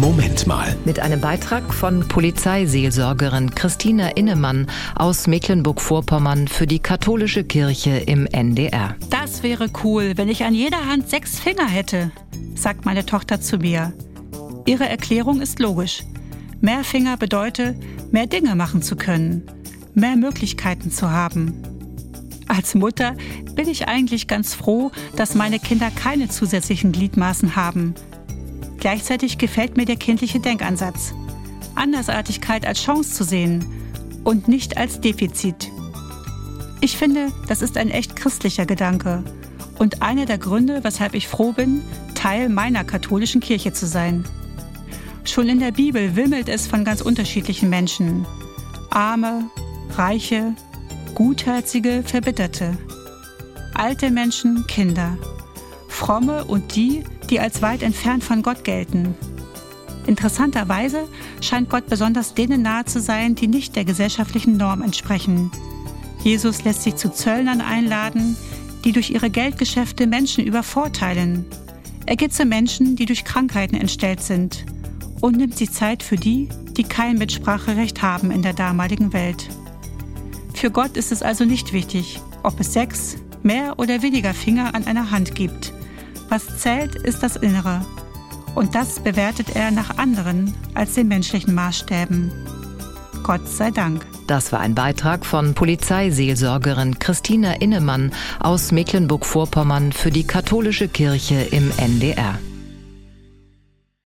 Moment mal. Mit einem Beitrag von Polizeiseelsorgerin Christina Innemann aus Mecklenburg-Vorpommern für die katholische Kirche im NDR. Das wäre cool, wenn ich an jeder Hand sechs Finger hätte, sagt meine Tochter zu mir. Ihre Erklärung ist logisch. Mehr Finger bedeutet, mehr Dinge machen zu können, mehr Möglichkeiten zu haben. Als Mutter bin ich eigentlich ganz froh, dass meine Kinder keine zusätzlichen Gliedmaßen haben – Gleichzeitig gefällt mir der kindliche Denkansatz. Andersartigkeit als Chance zu sehen und nicht als Defizit. Ich finde, das ist ein echt christlicher Gedanke und einer der Gründe, weshalb ich froh bin, Teil meiner katholischen Kirche zu sein. Schon in der Bibel wimmelt es von ganz unterschiedlichen Menschen. Arme, Reiche, Gutherzige, Verbitterte. Alte Menschen, Kinder. Fromme und die, die als weit entfernt von Gott gelten. Interessanterweise scheint Gott besonders denen nahe zu sein, die nicht der gesellschaftlichen Norm entsprechen. Jesus lässt sich zu Zöllnern einladen, die durch ihre Geldgeschäfte Menschen übervorteilen. Er geht zu Menschen, die durch Krankheiten entstellt sind und nimmt sich Zeit für die, die kein Mitspracherecht haben in der damaligen Welt. Für Gott ist es also nicht wichtig, ob es sechs, mehr oder weniger Finger an einer Hand gibt. Was zählt, ist das Innere. Und das bewertet er nach anderen als den menschlichen Maßstäben. Gott sei Dank. Das war ein Beitrag von Polizeiseelsorgerin Christina Innemann aus Mecklenburg-Vorpommern für die katholische Kirche im NDR.